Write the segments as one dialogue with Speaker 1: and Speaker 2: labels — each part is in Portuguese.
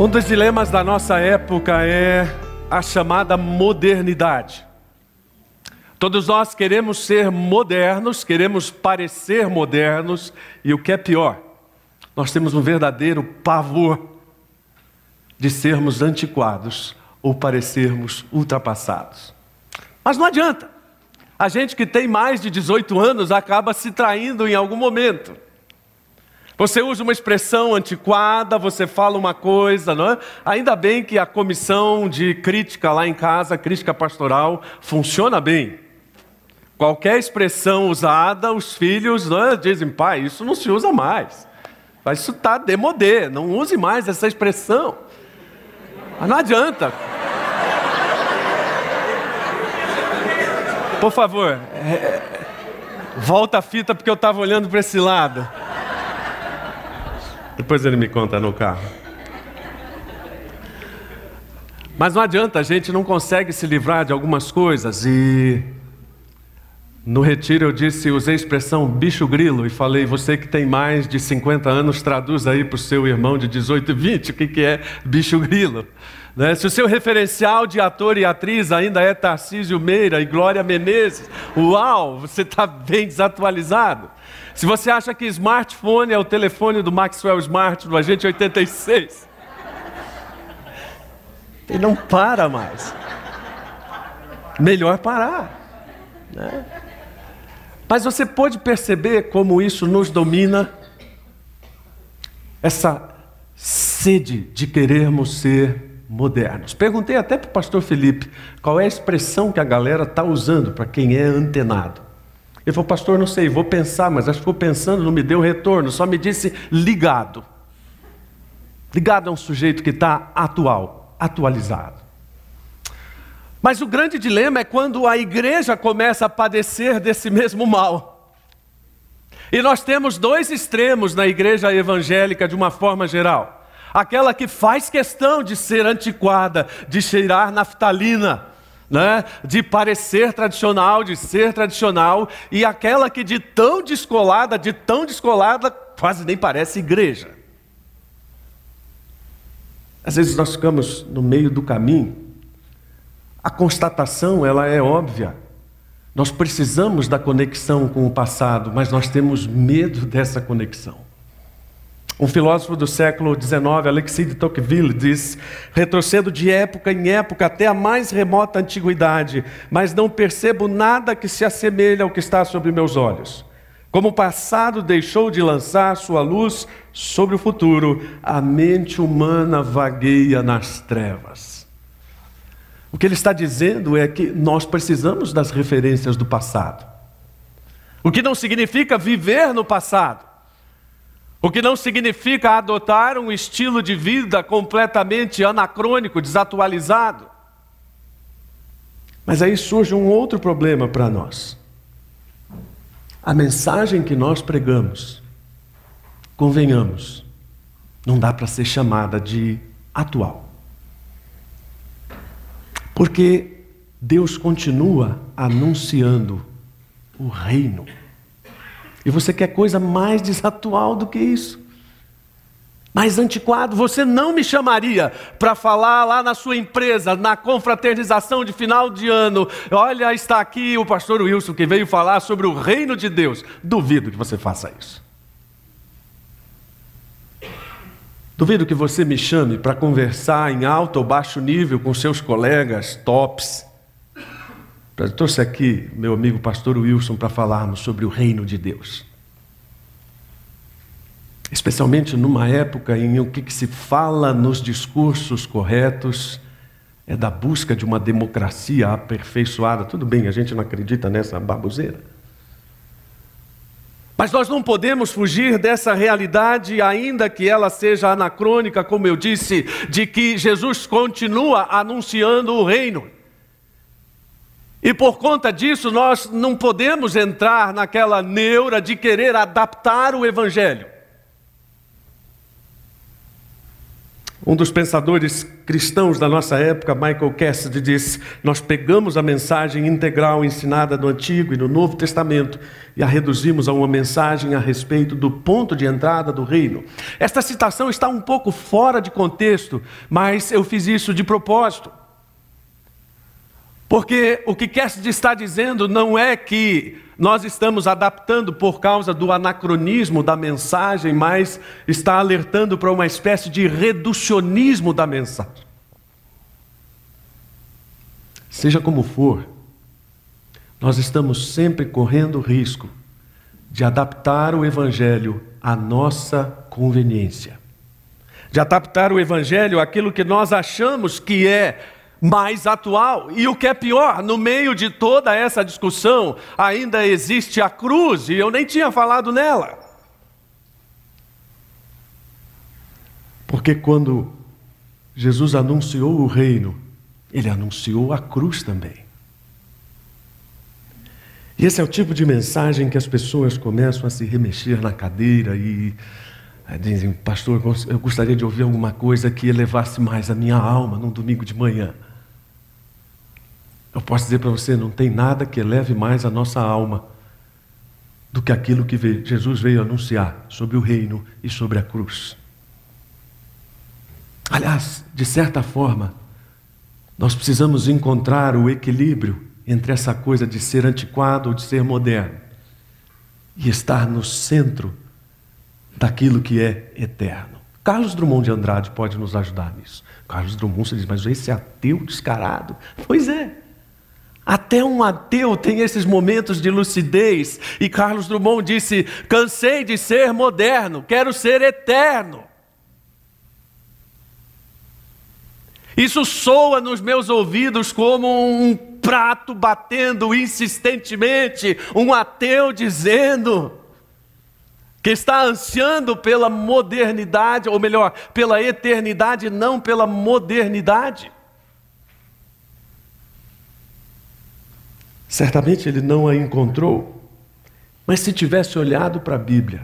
Speaker 1: Um dos dilemas da nossa época é a chamada modernidade. Todos nós queremos ser modernos, queremos parecer modernos, e o que é pior, nós temos um verdadeiro pavor de sermos antiquados ou parecermos ultrapassados. Mas não adianta. A gente que tem mais de 18 anos acaba se traindo em algum momento. Você usa uma expressão antiquada, você fala uma coisa, não é? Ainda bem que a comissão de crítica lá em casa, crítica pastoral, funciona bem. Qualquer expressão usada, os filhos é? dizem, pai, isso não se usa mais. Mas isso está demodê, não use mais essa expressão. Mas não adianta. Por favor, é... volta a fita porque eu estava olhando para esse lado. Depois ele me conta no carro. Mas não adianta, a gente não consegue se livrar de algumas coisas e no retiro eu disse, usei a expressão bicho grilo e falei, você que tem mais de 50 anos, traduz aí para o seu irmão de 18 e 20 o que, que é bicho grilo. Né? Se o seu referencial de ator e atriz ainda é Tarcísio Meira e Glória Menezes, uau, você está bem desatualizado. Se você acha que smartphone é o telefone do Maxwell Smart, do Agente 86, ele não para mais. Melhor parar. Né? Mas você pode perceber como isso nos domina, essa sede de querermos ser modernos. Perguntei até para o pastor Felipe qual é a expressão que a galera está usando para quem é antenado. Ele falou, pastor, não sei, vou pensar, mas acho que ficou pensando, não me deu retorno, só me disse ligado. Ligado é um sujeito que está atual, atualizado. Mas o grande dilema é quando a igreja começa a padecer desse mesmo mal. E nós temos dois extremos na igreja evangélica de uma forma geral. Aquela que faz questão de ser antiquada, de cheirar naftalina, né? de parecer tradicional, de ser tradicional, e aquela que de tão descolada, de tão descolada, quase nem parece igreja. Às vezes nós ficamos no meio do caminho. A constatação, ela é óbvia. Nós precisamos da conexão com o passado, mas nós temos medo dessa conexão. Um filósofo do século XIX, Alexis de Tocqueville, diz: retrocedo de época em época até a mais remota antiguidade, mas não percebo nada que se assemelhe ao que está sobre meus olhos. Como o passado deixou de lançar sua luz sobre o futuro, a mente humana vagueia nas trevas. O que ele está dizendo é que nós precisamos das referências do passado. O que não significa viver no passado. O que não significa adotar um estilo de vida completamente anacrônico, desatualizado. Mas aí surge um outro problema para nós. A mensagem que nós pregamos, convenhamos, não dá para ser chamada de atual. Porque Deus continua anunciando o reino. E você quer coisa mais desatual do que isso? Mais antiquado, você não me chamaria para falar lá na sua empresa, na confraternização de final de ano. Olha, está aqui o pastor Wilson que veio falar sobre o reino de Deus. Duvido que você faça isso. Duvido que você me chame para conversar em alto ou baixo nível com seus colegas tops trouxe aqui meu amigo pastor Wilson para falarmos sobre o reino de Deus. Especialmente numa época em que o que se fala nos discursos corretos é da busca de uma democracia aperfeiçoada. Tudo bem, a gente não acredita nessa baboseira. Mas nós não podemos fugir dessa realidade, ainda que ela seja anacrônica, como eu disse, de que Jesus continua anunciando o reino. E por conta disso, nós não podemos entrar naquela neura de querer adaptar o Evangelho. Um dos pensadores cristãos da nossa época, Michael Cassidy, disse: Nós pegamos a mensagem integral ensinada no Antigo e no Novo Testamento e a reduzimos a uma mensagem a respeito do ponto de entrada do reino. Esta citação está um pouco fora de contexto, mas eu fiz isso de propósito. Porque o que Cassidy está dizendo não é que nós estamos adaptando por causa do anacronismo da mensagem, mas está alertando para uma espécie de reducionismo da mensagem. Seja como for, nós estamos sempre correndo o risco de adaptar o Evangelho à nossa conveniência, de adaptar o Evangelho àquilo que nós achamos que é mais atual. E o que é pior, no meio de toda essa discussão, ainda existe a cruz, e eu nem tinha falado nela. Porque quando Jesus anunciou o reino, ele anunciou a cruz também. E esse é o tipo de mensagem que as pessoas começam a se remexer na cadeira e eh, dizem, pastor, eu gostaria de ouvir alguma coisa que elevasse mais a minha alma num domingo de manhã. Eu posso dizer para você: não tem nada que eleve mais a nossa alma do que aquilo que Jesus veio anunciar sobre o reino e sobre a cruz. Aliás, de certa forma, nós precisamos encontrar o equilíbrio entre essa coisa de ser antiquado ou de ser moderno e estar no centro daquilo que é eterno. Carlos Drummond de Andrade pode nos ajudar nisso. Carlos Drummond, você diz, mas esse ateu descarado. Pois é. Até um ateu tem esses momentos de lucidez. E Carlos Drummond disse: cansei de ser moderno, quero ser eterno. Isso soa nos meus ouvidos como um prato batendo insistentemente, um ateu dizendo que está ansiando pela modernidade, ou melhor, pela eternidade, não pela modernidade. Certamente ele não a encontrou, mas se tivesse olhado para a Bíblia,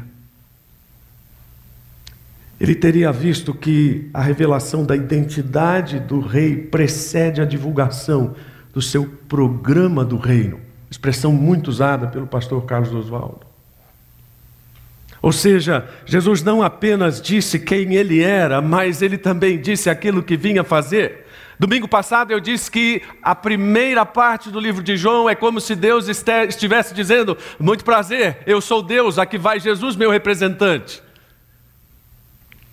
Speaker 1: ele teria visto que a revelação da identidade do rei precede a divulgação do seu programa do reino, expressão muito usada pelo pastor Carlos Oswaldo. Ou seja, Jesus não apenas disse quem ele era, mas ele também disse aquilo que vinha fazer. Domingo passado eu disse que a primeira parte do livro de João é como se Deus estivesse dizendo: Muito prazer, eu sou Deus, aqui vai Jesus, meu representante.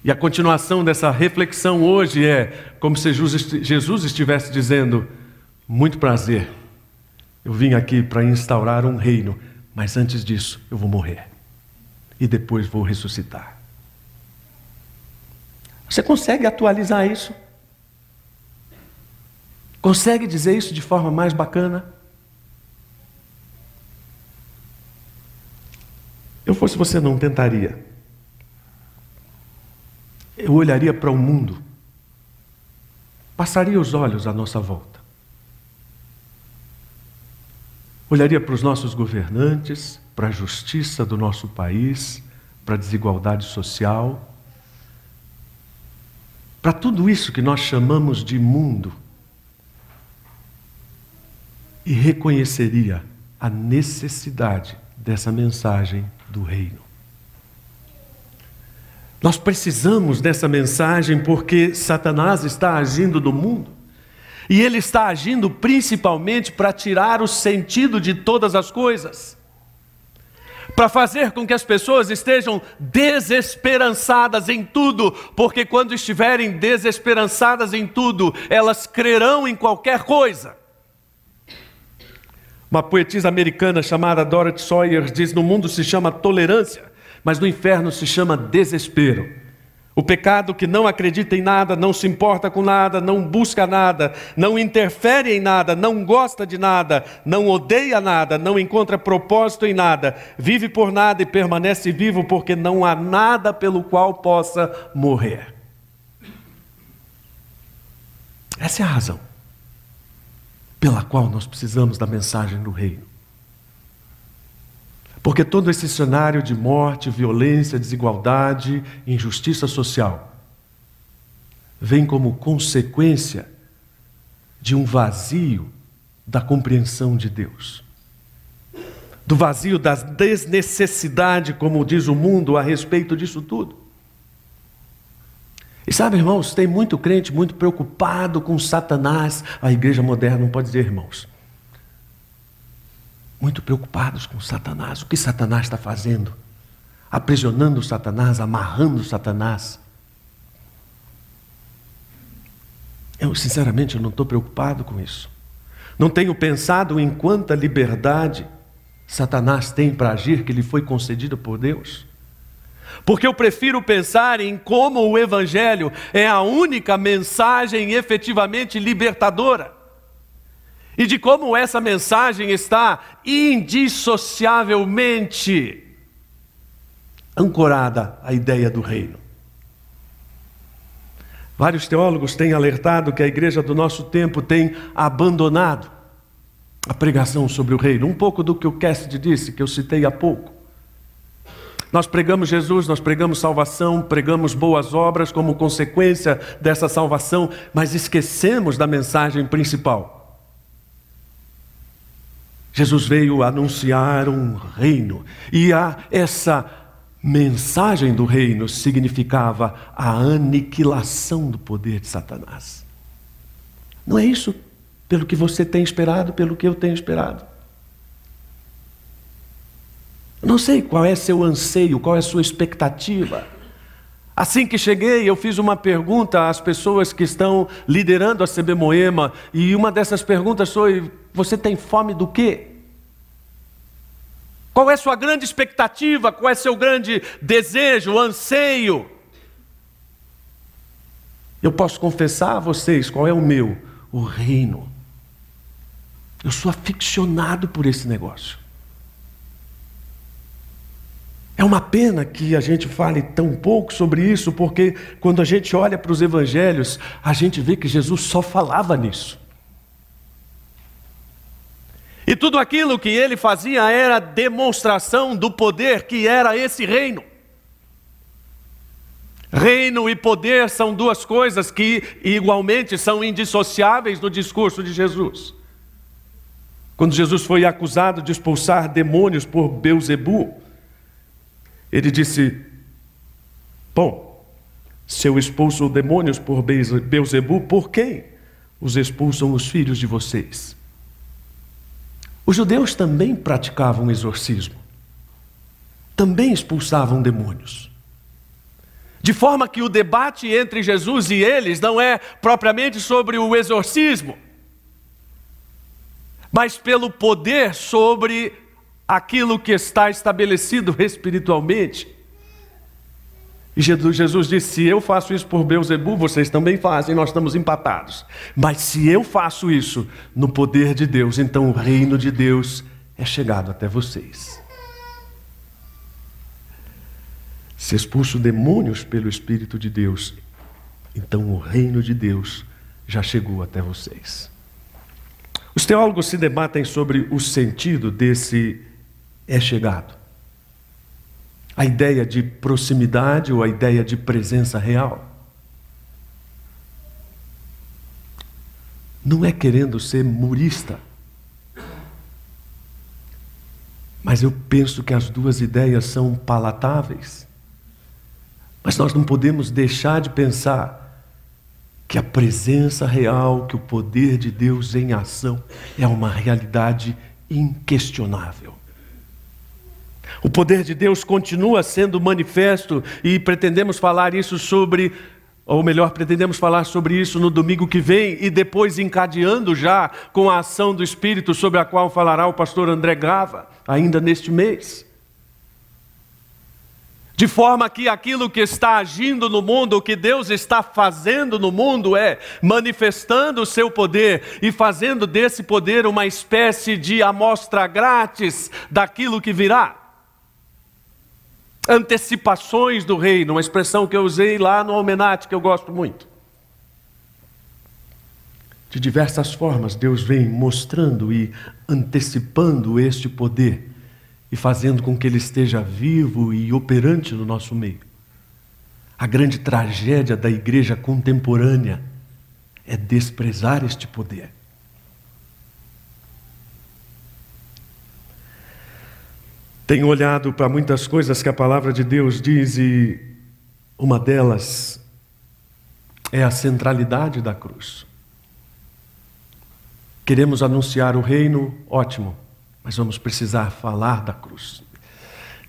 Speaker 1: E a continuação dessa reflexão hoje é como se Jesus estivesse dizendo: Muito prazer, eu vim aqui para instaurar um reino, mas antes disso eu vou morrer e depois vou ressuscitar. Você consegue atualizar isso? Consegue dizer isso de forma mais bacana? Eu fosse você, não tentaria. Eu olharia para o mundo, passaria os olhos à nossa volta, olharia para os nossos governantes, para a justiça do nosso país, para a desigualdade social, para tudo isso que nós chamamos de mundo e reconheceria a necessidade dessa mensagem do reino. Nós precisamos dessa mensagem porque Satanás está agindo no mundo. E ele está agindo principalmente para tirar o sentido de todas as coisas. Para fazer com que as pessoas estejam desesperançadas em tudo, porque quando estiverem desesperançadas em tudo, elas crerão em qualquer coisa. Uma poetisa americana chamada Dorothy Sawyer diz: No mundo se chama tolerância, mas no inferno se chama desespero. O pecado que não acredita em nada, não se importa com nada, não busca nada, não interfere em nada, não gosta de nada, não odeia nada, não encontra propósito em nada, vive por nada e permanece vivo porque não há nada pelo qual possa morrer. Essa é a razão pela qual nós precisamos da mensagem do reino. Porque todo esse cenário de morte, violência, desigualdade, injustiça social vem como consequência de um vazio da compreensão de Deus. Do vazio da desnecessidade, como diz o mundo, a respeito disso tudo. E sabe, irmãos, tem muito crente muito preocupado com Satanás. A igreja moderna não pode dizer, irmãos. Muito preocupados com Satanás. O que Satanás está fazendo? Aprisionando Satanás, amarrando Satanás. Eu, sinceramente, eu não estou preocupado com isso. Não tenho pensado em quanta liberdade Satanás tem para agir que lhe foi concedida por Deus. Porque eu prefiro pensar em como o Evangelho é a única mensagem efetivamente libertadora. E de como essa mensagem está indissociavelmente ancorada à ideia do reino. Vários teólogos têm alertado que a igreja do nosso tempo tem abandonado a pregação sobre o reino. Um pouco do que o Cassidy disse, que eu citei há pouco. Nós pregamos Jesus, nós pregamos salvação, pregamos boas obras como consequência dessa salvação, mas esquecemos da mensagem principal. Jesus veio anunciar um reino, e a essa mensagem do reino significava a aniquilação do poder de Satanás. Não é isso pelo que você tem esperado, pelo que eu tenho esperado. Não sei qual é seu anseio, qual é sua expectativa. Assim que cheguei, eu fiz uma pergunta às pessoas que estão liderando a CB Moema, e uma dessas perguntas foi: Você tem fome do quê? Qual é sua grande expectativa? Qual é seu grande desejo, anseio? Eu posso confessar a vocês qual é o meu: o reino. Eu sou aficionado por esse negócio. É uma pena que a gente fale tão pouco sobre isso, porque quando a gente olha para os evangelhos, a gente vê que Jesus só falava nisso. E tudo aquilo que ele fazia era demonstração do poder que era esse reino. Reino e poder são duas coisas que igualmente são indissociáveis no discurso de Jesus. Quando Jesus foi acusado de expulsar demônios por Beuzebu, ele disse: Bom, se eu expulso demônios por Beuzebu, por quem os expulsam os filhos de vocês? Os judeus também praticavam exorcismo, também expulsavam demônios. De forma que o debate entre Jesus e eles não é propriamente sobre o exorcismo, mas pelo poder sobre aquilo que está estabelecido espiritualmente. E Jesus disse: se eu faço isso por Beuzebu, vocês também fazem, nós estamos empatados. Mas se eu faço isso no poder de Deus, então o reino de Deus é chegado até vocês. Se expulso demônios pelo Espírito de Deus, então o reino de Deus já chegou até vocês. Os teólogos se debatem sobre o sentido desse é chegado. A ideia de proximidade ou a ideia de presença real. Não é querendo ser murista. Mas eu penso que as duas ideias são palatáveis. Mas nós não podemos deixar de pensar que a presença real, que o poder de Deus em ação é uma realidade inquestionável. O poder de Deus continua sendo manifesto e pretendemos falar isso sobre, ou melhor, pretendemos falar sobre isso no domingo que vem e depois encadeando já com a ação do Espírito sobre a qual falará o pastor André Grava, ainda neste mês. De forma que aquilo que está agindo no mundo, o que Deus está fazendo no mundo é manifestando o seu poder e fazendo desse poder uma espécie de amostra grátis daquilo que virá antecipações do reino, uma expressão que eu usei lá no Almenate, que eu gosto muito. De diversas formas, Deus vem mostrando e antecipando este poder e fazendo com que ele esteja vivo e operante no nosso meio. A grande tragédia da igreja contemporânea é desprezar este poder. Tenho olhado para muitas coisas que a palavra de Deus diz e uma delas é a centralidade da cruz. Queremos anunciar o reino, ótimo, mas vamos precisar falar da cruz.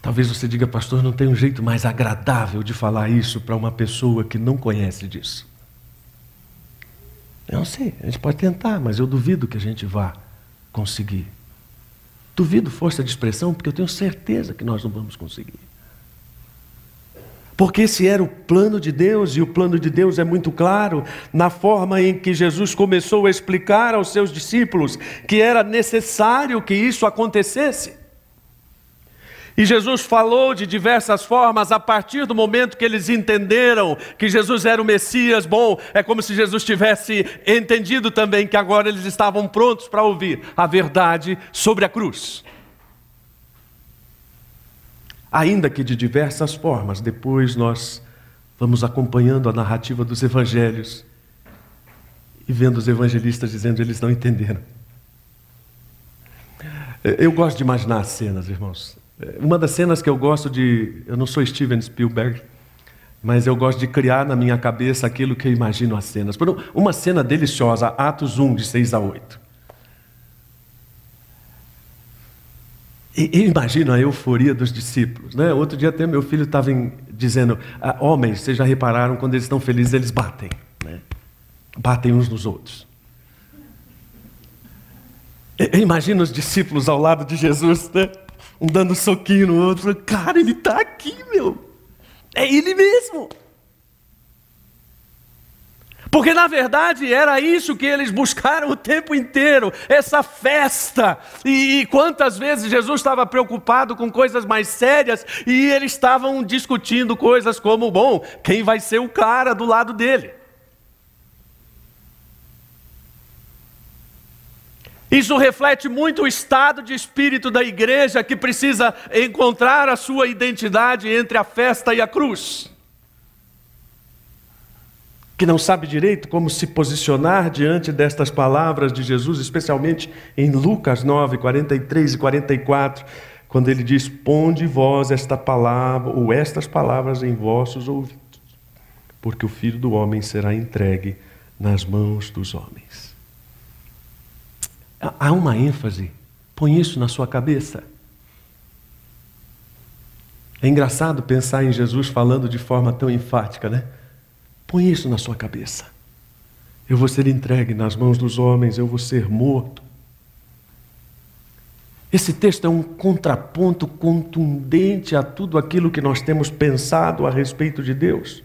Speaker 1: Talvez você diga, pastor, não tem um jeito mais agradável de falar isso para uma pessoa que não conhece disso. Eu não sei, a gente pode tentar, mas eu duvido que a gente vá conseguir. Duvido força de expressão, porque eu tenho certeza que nós não vamos conseguir. Porque esse era o plano de Deus, e o plano de Deus é muito claro na forma em que Jesus começou a explicar aos seus discípulos que era necessário que isso acontecesse. E Jesus falou de diversas formas a partir do momento que eles entenderam que Jesus era o Messias. Bom, é como se Jesus tivesse entendido também que agora eles estavam prontos para ouvir a verdade sobre a cruz. Ainda que de diversas formas, depois nós vamos acompanhando a narrativa dos evangelhos e vendo os evangelistas dizendo eles não entenderam. Eu gosto de imaginar as cenas, irmãos. Uma das cenas que eu gosto de. Eu não sou Steven Spielberg, mas eu gosto de criar na minha cabeça aquilo que eu imagino as cenas. Uma cena deliciosa, Atos 1, de 6 a 8. Eu imagino a euforia dos discípulos. Né? Outro dia até meu filho estava dizendo: ah, homens, vocês já repararam, quando eles estão felizes, eles batem. Né? Batem uns nos outros. Eu imagino os discípulos ao lado de Jesus, né? Um dando soquinho no outro. Cara, ele está aqui, meu. É ele mesmo. Porque na verdade era isso que eles buscaram o tempo inteiro, essa festa. E, e, quantas vezes Jesus estava preocupado com coisas mais sérias e eles estavam discutindo coisas como: bom, quem vai ser o cara do lado dele? Isso reflete muito o estado de espírito da igreja que precisa encontrar a sua identidade entre a festa e a cruz. Que não sabe direito como se posicionar diante destas palavras de Jesus, especialmente em Lucas 9, 43 e 44, quando ele diz: Ponde vós esta palavra ou estas palavras em vossos ouvidos, porque o filho do homem será entregue nas mãos dos homens. Há uma ênfase. Põe isso na sua cabeça. É engraçado pensar em Jesus falando de forma tão enfática, né? Põe isso na sua cabeça. Eu vou ser entregue nas mãos dos homens, eu vou ser morto. Esse texto é um contraponto contundente a tudo aquilo que nós temos pensado a respeito de Deus.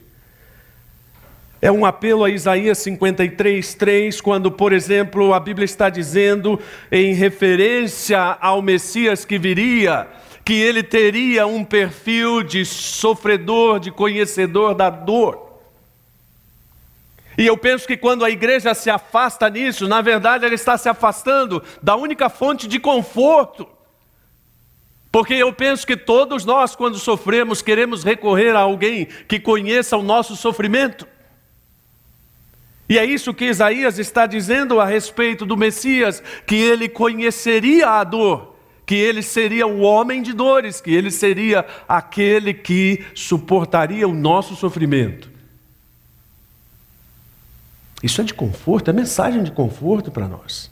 Speaker 1: É um apelo a Isaías 53, 3, quando, por exemplo, a Bíblia está dizendo, em referência ao Messias que viria, que ele teria um perfil de sofredor, de conhecedor da dor. E eu penso que quando a igreja se afasta nisso, na verdade ela está se afastando da única fonte de conforto. Porque eu penso que todos nós, quando sofremos, queremos recorrer a alguém que conheça o nosso sofrimento. E é isso que Isaías está dizendo a respeito do Messias, que ele conheceria a dor, que ele seria o homem de dores, que ele seria aquele que suportaria o nosso sofrimento. Isso é de conforto, é mensagem de conforto para nós.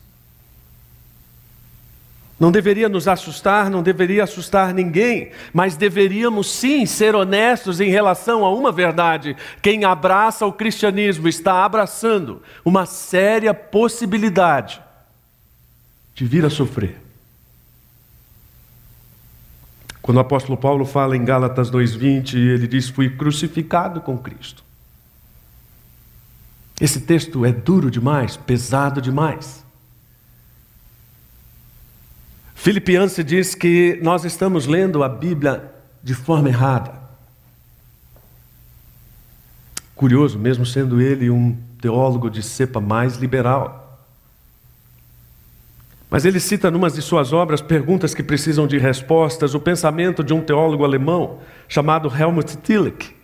Speaker 1: Não deveria nos assustar, não deveria assustar ninguém, mas deveríamos sim ser honestos em relação a uma verdade: quem abraça o cristianismo está abraçando uma séria possibilidade de vir a sofrer. Quando o apóstolo Paulo fala em Gálatas 2:20, ele diz: "Fui crucificado com Cristo". Esse texto é duro demais, pesado demais. Filipianse diz que nós estamos lendo a Bíblia de forma errada. Curioso, mesmo sendo ele um teólogo de cepa mais liberal. Mas ele cita numa de suas obras perguntas que precisam de respostas, o pensamento de um teólogo alemão chamado Helmut Tillich.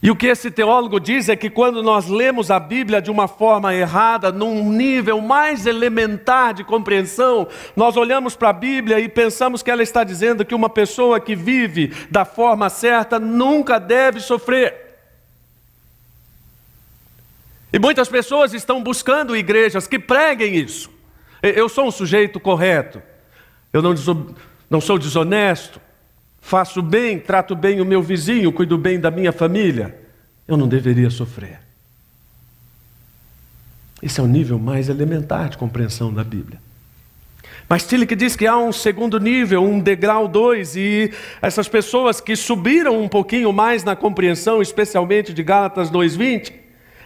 Speaker 1: E o que esse teólogo diz é que quando nós lemos a Bíblia de uma forma errada, num nível mais elementar de compreensão, nós olhamos para a Bíblia e pensamos que ela está dizendo que uma pessoa que vive da forma certa nunca deve sofrer. E muitas pessoas estão buscando igrejas que preguem isso. Eu sou um sujeito correto, eu não, não sou desonesto, faço bem, trato bem o meu vizinho, cuido bem da minha família, eu não deveria sofrer. Esse é o nível mais elementar de compreensão da Bíblia. Mas Tillich diz que há um segundo nível, um degrau dois, e essas pessoas que subiram um pouquinho mais na compreensão, especialmente de Gálatas 2,20,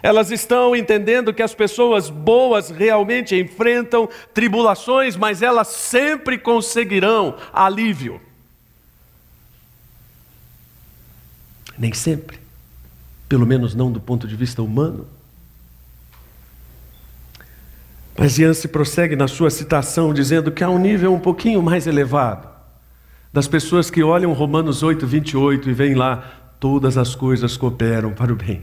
Speaker 1: elas estão entendendo que as pessoas boas realmente enfrentam tribulações, mas elas sempre conseguirão alívio. Nem sempre. Pelo menos não do ponto de vista humano. Mas Yancey prossegue na sua citação dizendo que há um nível um pouquinho mais elevado das pessoas que olham Romanos 8, 28 e veem lá, todas as coisas cooperam para o bem.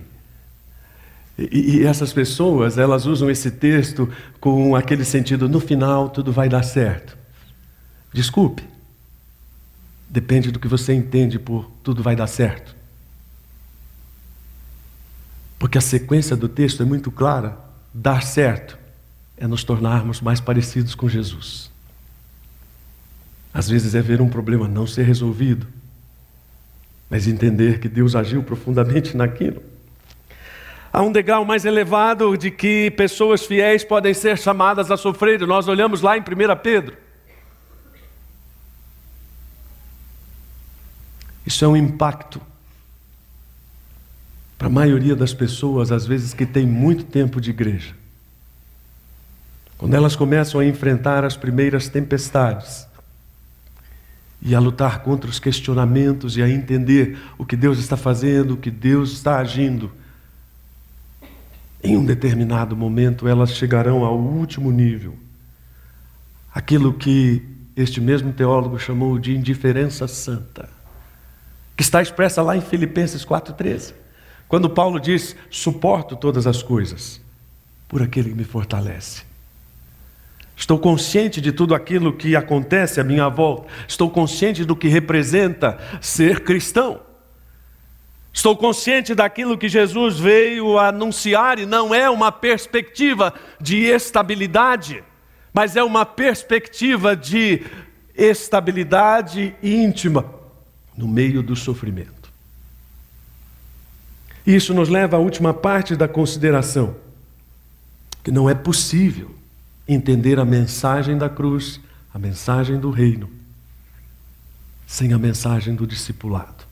Speaker 1: E, e essas pessoas, elas usam esse texto com aquele sentido, no final tudo vai dar certo. Desculpe, depende do que você entende por tudo vai dar certo. Porque a sequência do texto é muito clara. Dar certo é nos tornarmos mais parecidos com Jesus. Às vezes é ver um problema não ser resolvido, mas entender que Deus agiu profundamente naquilo. Há um degrau mais elevado de que pessoas fiéis podem ser chamadas a sofrer. Nós olhamos lá em 1 Pedro. Isso é um impacto para a maioria das pessoas, às vezes, que tem muito tempo de igreja. Quando elas começam a enfrentar as primeiras tempestades e a lutar contra os questionamentos e a entender o que Deus está fazendo, o que Deus está agindo, em um determinado momento elas chegarão ao último nível. Aquilo que este mesmo teólogo chamou de indiferença santa, que está expressa lá em Filipenses 4,13. Quando Paulo diz: suporto todas as coisas por aquele que me fortalece. Estou consciente de tudo aquilo que acontece à minha volta. Estou consciente do que representa ser cristão. Estou consciente daquilo que Jesus veio anunciar e não é uma perspectiva de estabilidade, mas é uma perspectiva de estabilidade íntima no meio do sofrimento. Isso nos leva à última parte da consideração, que não é possível entender a mensagem da cruz, a mensagem do reino, sem a mensagem do discipulado.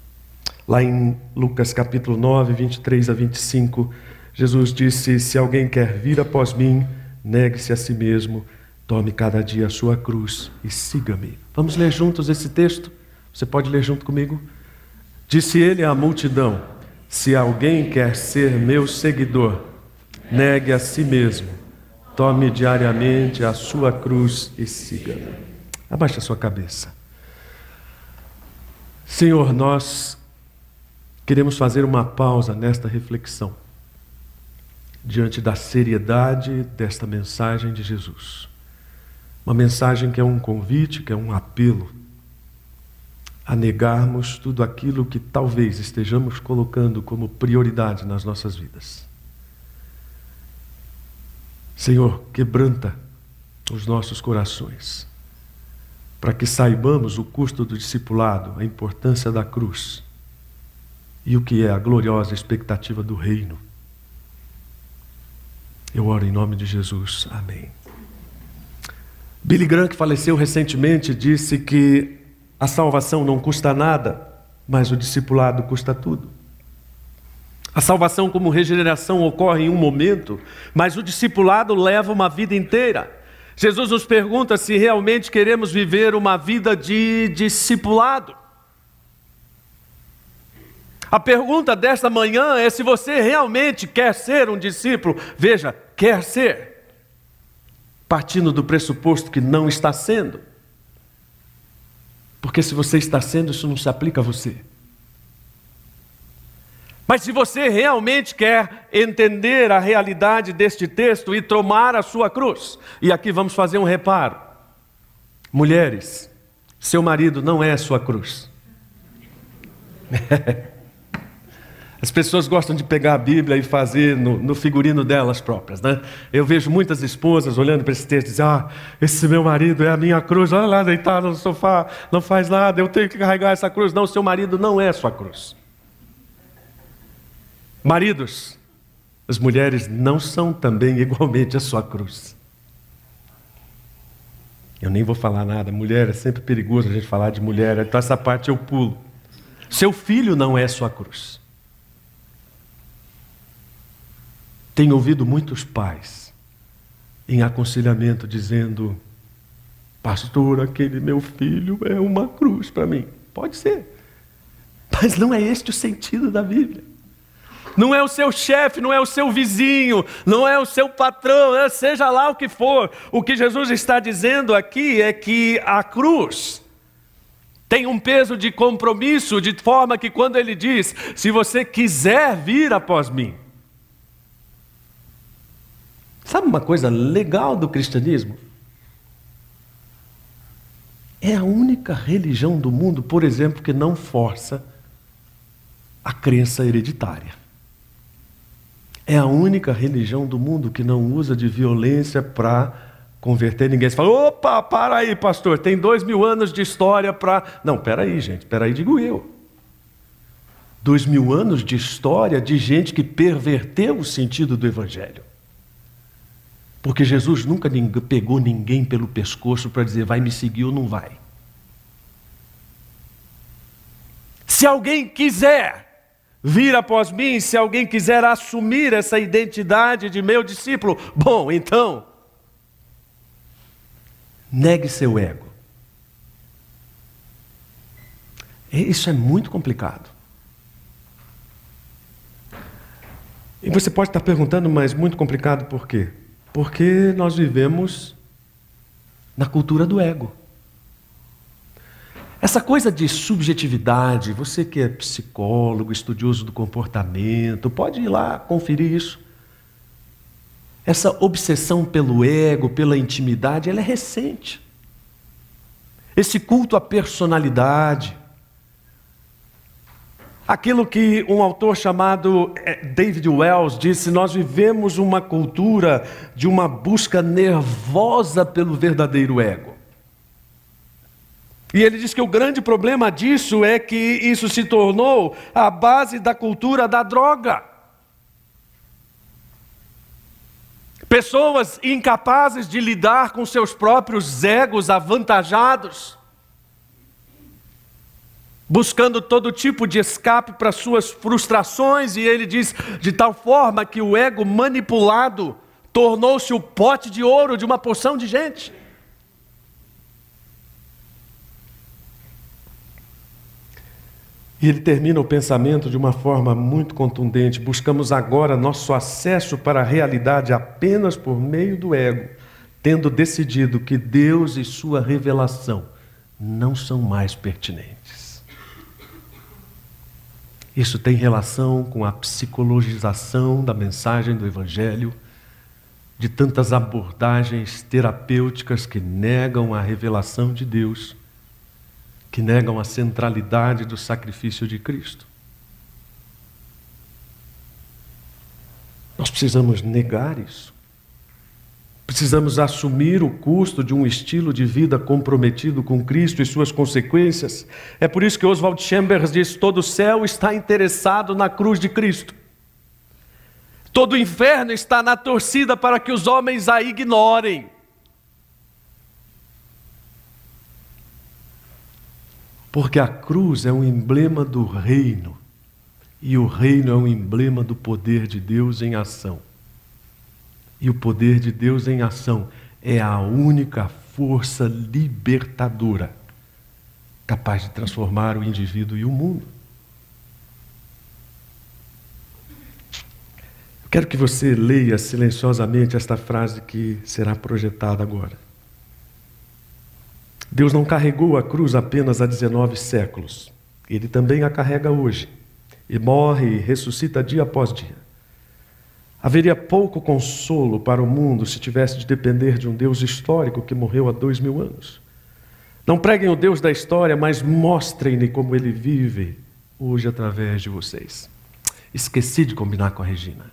Speaker 1: Lá em Lucas capítulo 9, 23 a 25, Jesus disse: Se alguém quer vir após mim, negue-se a si mesmo, tome cada dia a sua cruz e siga-me. Vamos ler juntos esse texto? Você pode ler junto comigo? Disse ele à multidão: se alguém quer ser meu seguidor, negue a si mesmo, tome diariamente a sua cruz e siga-me. Abaixe a sua cabeça. Senhor, nós queremos fazer uma pausa nesta reflexão, diante da seriedade desta mensagem de Jesus. Uma mensagem que é um convite, que é um apelo a negarmos tudo aquilo que talvez estejamos colocando como prioridade nas nossas vidas. Senhor, quebranta os nossos corações, para que saibamos o custo do discipulado, a importância da cruz e o que é a gloriosa expectativa do reino. Eu oro em nome de Jesus. Amém. Billy Graham, que faleceu recentemente, disse que a salvação não custa nada, mas o discipulado custa tudo. A salvação, como regeneração, ocorre em um momento, mas o discipulado leva uma vida inteira. Jesus nos pergunta se realmente queremos viver uma vida de discipulado. A pergunta desta manhã é se você realmente quer ser um discípulo. Veja, quer ser, partindo do pressuposto que não está sendo. Porque se você está sendo, isso não se aplica a você. Mas se você realmente quer entender a realidade deste texto e tomar a sua cruz, e aqui vamos fazer um reparo. Mulheres, seu marido não é a sua cruz. As pessoas gostam de pegar a Bíblia e fazer no, no figurino delas próprias, né? Eu vejo muitas esposas olhando para esse texto e dizendo: Ah, esse meu marido é a minha cruz, olha lá deitado no sofá, não faz nada, eu tenho que carregar essa cruz. Não, seu marido não é sua cruz. Maridos, as mulheres não são também igualmente a sua cruz. Eu nem vou falar nada, mulher é sempre perigoso a gente falar de mulher, então essa parte eu pulo. Seu filho não é sua cruz. Tenho ouvido muitos pais em aconselhamento dizendo: Pastor, aquele meu filho é uma cruz para mim. Pode ser, mas não é este o sentido da Bíblia. Não é o seu chefe, não é o seu vizinho, não é o seu patrão, é, seja lá o que for. O que Jesus está dizendo aqui é que a cruz tem um peso de compromisso, de forma que quando ele diz: Se você quiser vir após mim, Sabe uma coisa legal do cristianismo? É a única religião do mundo, por exemplo, que não força a crença hereditária. É a única religião do mundo que não usa de violência para converter ninguém. Você fala, opa, para aí, pastor, tem dois mil anos de história para. Não, peraí, gente, peraí, digo eu. Dois mil anos de história de gente que perverteu o sentido do Evangelho. Porque Jesus nunca pegou ninguém pelo pescoço para dizer vai me seguir ou não vai. Se alguém quiser vir após mim, se alguém quiser assumir essa identidade de meu discípulo, bom, então, negue seu ego. Isso é muito complicado. E você pode estar perguntando, mas muito complicado por quê? Porque nós vivemos na cultura do ego. Essa coisa de subjetividade, você que é psicólogo, estudioso do comportamento, pode ir lá conferir isso. Essa obsessão pelo ego, pela intimidade, ela é recente. Esse culto à personalidade, Aquilo que um autor chamado eh, David Wells disse: nós vivemos uma cultura de uma busca nervosa pelo verdadeiro ego. E ele diz que o grande problema disso é que isso se tornou a base da cultura da droga. Pessoas incapazes de lidar com seus próprios egos avantajados buscando todo tipo de escape para suas frustrações, e ele diz de tal forma que o ego manipulado tornou-se o pote de ouro de uma porção de gente. E ele termina o pensamento de uma forma muito contundente. Buscamos agora nosso acesso para a realidade apenas por meio do ego, tendo decidido que Deus e sua revelação não são mais pertinentes. Isso tem relação com a psicologização da mensagem do Evangelho, de tantas abordagens terapêuticas que negam a revelação de Deus, que negam a centralidade do sacrifício de Cristo. Nós precisamos negar isso. Precisamos assumir o custo de um estilo de vida comprometido com Cristo e suas consequências. É por isso que Oswald Chambers diz: todo céu está interessado na cruz de Cristo. Todo o inferno está na torcida para que os homens a ignorem. Porque a cruz é um emblema do reino, e o reino é um emblema do poder de Deus em ação. E o poder de Deus em ação é a única força libertadora capaz de transformar o indivíduo e o mundo. Eu quero que você leia silenciosamente esta frase que será projetada agora. Deus não carregou a cruz apenas há 19 séculos, ele também a carrega hoje. e morre e ressuscita dia após dia. Haveria pouco consolo para o mundo se tivesse de depender de um Deus histórico que morreu há dois mil anos. Não preguem o Deus da história, mas mostrem-lhe como ele vive hoje através de vocês. Esqueci de combinar com a Regina.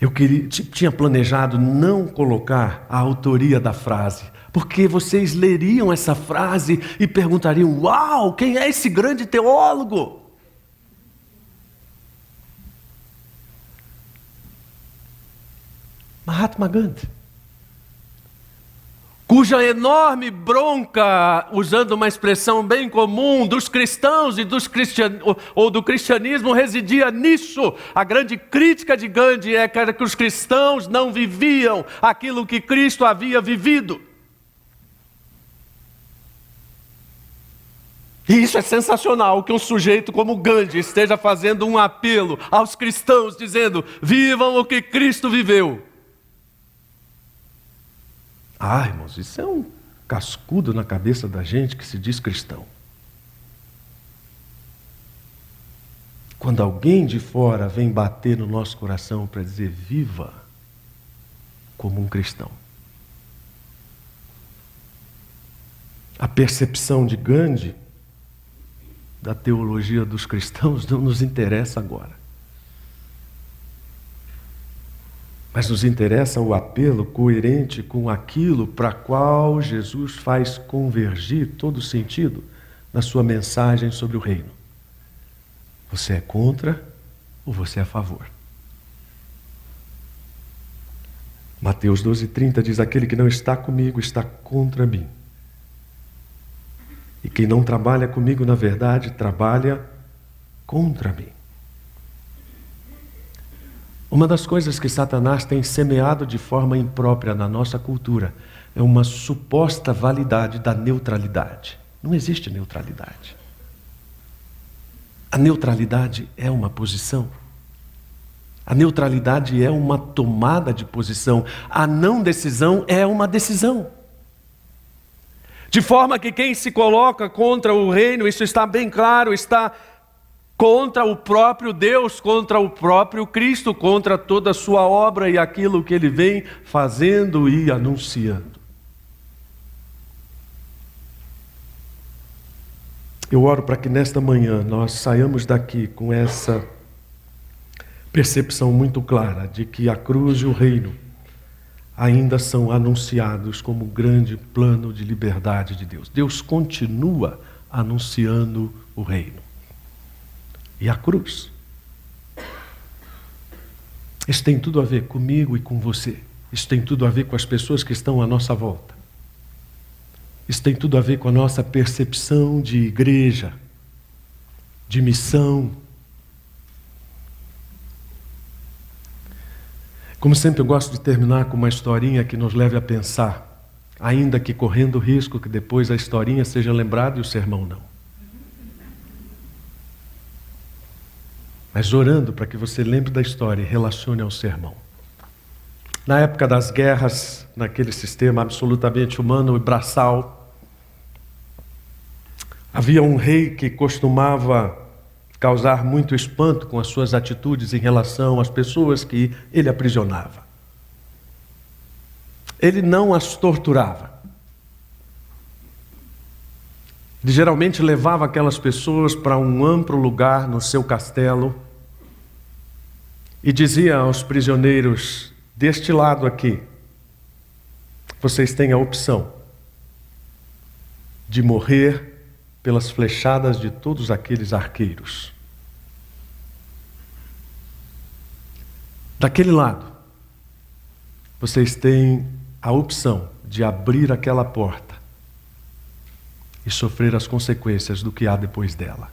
Speaker 1: Eu queria, tinha planejado não colocar a autoria da frase, porque vocês leriam essa frase e perguntariam: Uau, quem é esse grande teólogo? Mahatma Gandhi cuja enorme bronca, usando uma expressão bem comum, dos cristãos e dos cristian... ou do cristianismo residia nisso. A grande crítica de Gandhi é que os cristãos não viviam aquilo que Cristo havia vivido. E isso é sensacional que um sujeito como Gandhi esteja fazendo um apelo aos cristãos, dizendo: vivam o que Cristo viveu. Ah, irmãos, isso é um cascudo na cabeça da gente que se diz cristão. Quando alguém de fora vem bater no nosso coração para dizer viva como um cristão. A percepção de Gandhi da teologia dos cristãos não nos interessa agora. Mas nos interessa o apelo coerente com aquilo para qual Jesus faz convergir todo o sentido na sua mensagem sobre o reino. Você é contra ou você é a favor? Mateus 12,30 diz: Aquele que não está comigo está contra mim. E quem não trabalha comigo, na verdade, trabalha contra mim. Uma das coisas que Satanás tem semeado de forma imprópria na nossa cultura é uma suposta validade da neutralidade. Não existe neutralidade. A neutralidade é uma posição. A neutralidade é uma tomada de posição. A não decisão é uma decisão. De forma que quem se coloca contra o reino, isso está bem claro, está contra o próprio Deus, contra o próprio Cristo, contra toda a sua obra e aquilo que ele vem fazendo e anunciando. Eu oro para que nesta manhã nós saiamos daqui com essa percepção muito clara de que a cruz e o reino ainda são anunciados como grande plano de liberdade de Deus. Deus continua anunciando o reino e a cruz. Isso tem tudo a ver comigo e com você. Isso tem tudo a ver com as pessoas que estão à nossa volta. Isso tem tudo a ver com a nossa percepção de igreja, de missão. Como sempre, eu gosto de terminar com uma historinha que nos leve a pensar, ainda que correndo o risco que depois a historinha seja lembrada e o sermão não. Mas orando para que você lembre da história e relacione ao sermão. Na época das guerras, naquele sistema absolutamente humano e braçal, havia um rei que costumava causar muito espanto com as suas atitudes em relação às pessoas que ele aprisionava. Ele não as torturava. Ele geralmente levava aquelas pessoas para um amplo lugar no seu castelo e dizia aos prisioneiros: deste lado aqui, vocês têm a opção de morrer pelas flechadas de todos aqueles arqueiros. Daquele lado, vocês têm a opção de abrir aquela porta e sofrer as consequências do que há depois dela.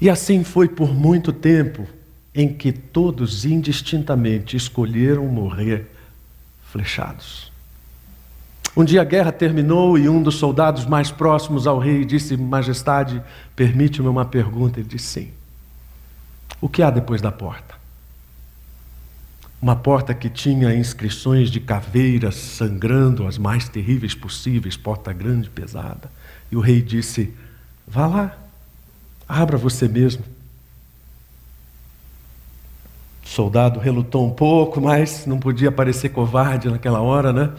Speaker 1: E assim foi por muito tempo em que todos indistintamente escolheram morrer flechados. Um dia a guerra terminou e um dos soldados mais próximos ao rei disse: Majestade, permite-me uma pergunta. Ele disse: Sim. O que há depois da porta? Uma porta que tinha inscrições de caveiras sangrando, as mais terríveis possíveis, porta grande, pesada. E o rei disse: Vá lá, abra você mesmo. O soldado relutou um pouco, mas não podia parecer covarde naquela hora, né?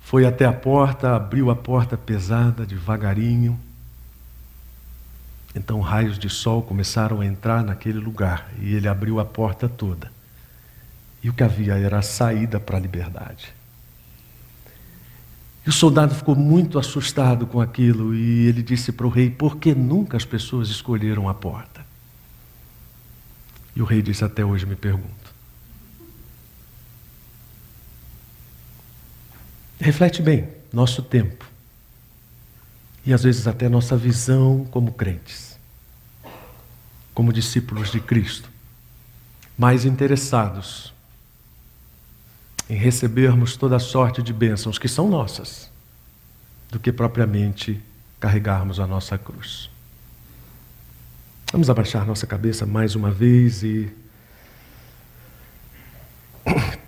Speaker 1: Foi até a porta, abriu a porta pesada, devagarinho. Então raios de sol começaram a entrar naquele lugar e ele abriu a porta toda. E o que havia era a saída para a liberdade. E o soldado ficou muito assustado com aquilo e ele disse para o rei: Por que nunca as pessoas escolheram a porta? E o rei disse: Até hoje me pergunto. Reflete bem nosso tempo e às vezes até nossa visão como crentes, como discípulos de Cristo, mais interessados em recebermos toda a sorte de bênçãos que são nossas, do que propriamente carregarmos a nossa cruz. Vamos abaixar nossa cabeça mais uma vez e.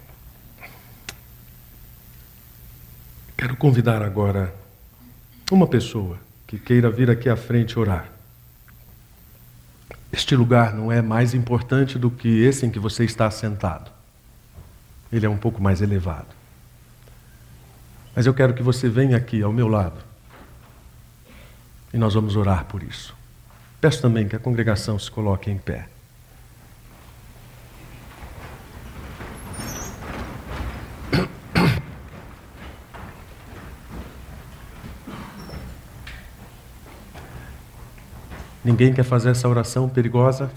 Speaker 1: Quero convidar agora uma pessoa que queira vir aqui à frente orar. Este lugar não é mais importante do que esse em que você está sentado. Ele é um pouco mais elevado. Mas eu quero que você venha aqui ao meu lado. E nós vamos orar por isso. Peço também que a congregação se coloque em pé. Ninguém quer fazer essa oração perigosa?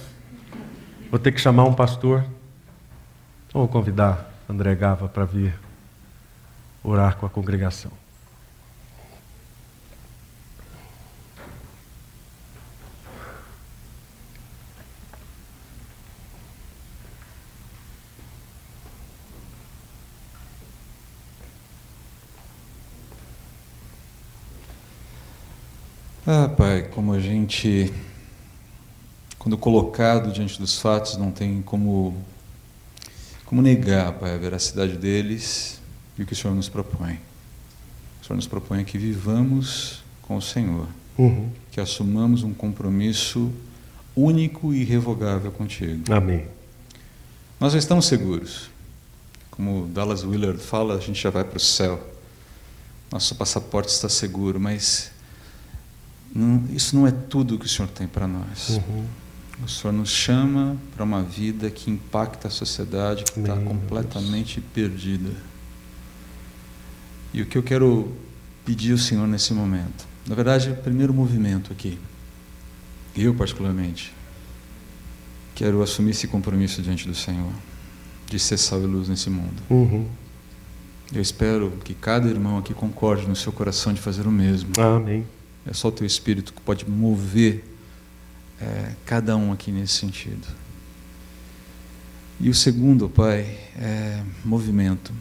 Speaker 1: Vou ter que chamar um pastor. Vou convidar André Gava para vir orar com a congregação.
Speaker 2: Ah, Pai, como a gente, quando colocado diante dos fatos, não tem como como negar, Pai, a veracidade deles e o que o Senhor nos propõe? O Senhor nos propõe que vivamos com o Senhor, uhum. que assumamos um compromisso único e irrevogável contigo.
Speaker 1: Amém.
Speaker 2: Nós já estamos seguros. Como Dallas Willard fala, a gente já vai para o céu. Nosso passaporte está seguro, mas não, isso não é tudo que o Senhor tem para nós. Uhum. O Senhor nos chama para uma vida que impacta a sociedade que está completamente Deus. perdida. E o que eu quero pedir ao Senhor nesse momento, na verdade, o primeiro movimento aqui, eu particularmente, quero assumir esse compromisso diante do Senhor, de ser sal e luz nesse mundo. Uhum. Eu espero que cada irmão aqui concorde no seu coração de fazer o mesmo.
Speaker 1: Amém.
Speaker 2: É só o teu espírito que pode mover é, cada um aqui nesse sentido. E o segundo, Pai, é movimento.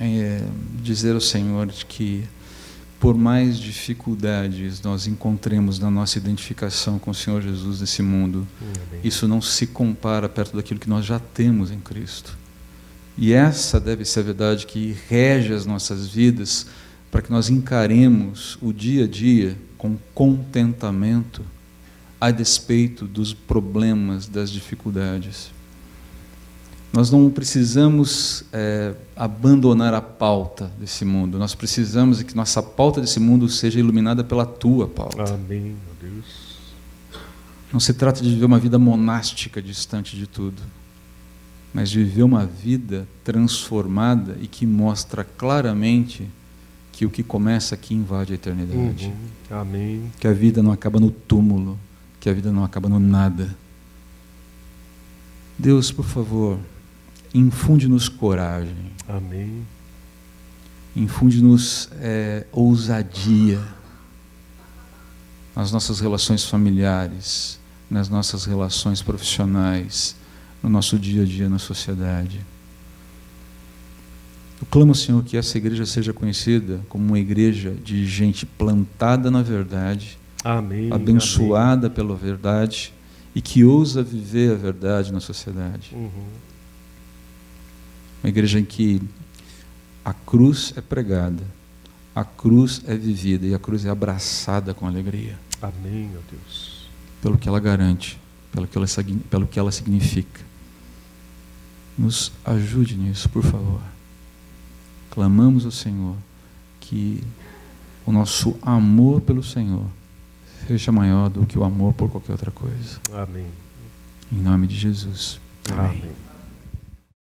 Speaker 2: É dizer ao Senhor que, por mais dificuldades nós encontremos na nossa identificação com o Senhor Jesus nesse mundo, Amém. isso não se compara perto daquilo que nós já temos em Cristo. E essa deve ser a verdade que rege as nossas vidas para que nós encaremos o dia a dia com contentamento a despeito dos problemas, das dificuldades. Nós não precisamos é, abandonar a pauta desse mundo, nós precisamos que nossa pauta desse mundo seja iluminada pela tua pauta.
Speaker 1: Amém, meu Deus.
Speaker 2: Não se trata de viver uma vida monástica distante de tudo, mas de viver uma vida transformada e que mostra claramente que o que começa aqui invade a eternidade.
Speaker 1: Uhum. Amém.
Speaker 2: Que a vida não acaba no túmulo, que a vida não acaba no nada. Deus, por favor, infunde-nos coragem.
Speaker 1: Amém.
Speaker 2: Infunde-nos é, ousadia nas nossas relações familiares, nas nossas relações profissionais, no nosso dia a dia na sociedade. Eu clamo, Senhor, que essa igreja seja conhecida como uma igreja de gente plantada na verdade
Speaker 1: Amém,
Speaker 2: abençoada amém. pela verdade e que ousa viver a verdade na sociedade. Uhum. Uma igreja em que a cruz é pregada, a cruz é vivida e a cruz é abraçada com alegria.
Speaker 1: Amém, ó Deus.
Speaker 2: Pelo que ela garante, pelo que ela, pelo que ela significa. Nos ajude nisso, por favor. Clamamos ao Senhor que o nosso amor pelo Senhor seja maior do que o amor por qualquer outra coisa.
Speaker 1: Amém.
Speaker 2: Em nome de Jesus.
Speaker 1: Amém. Amém.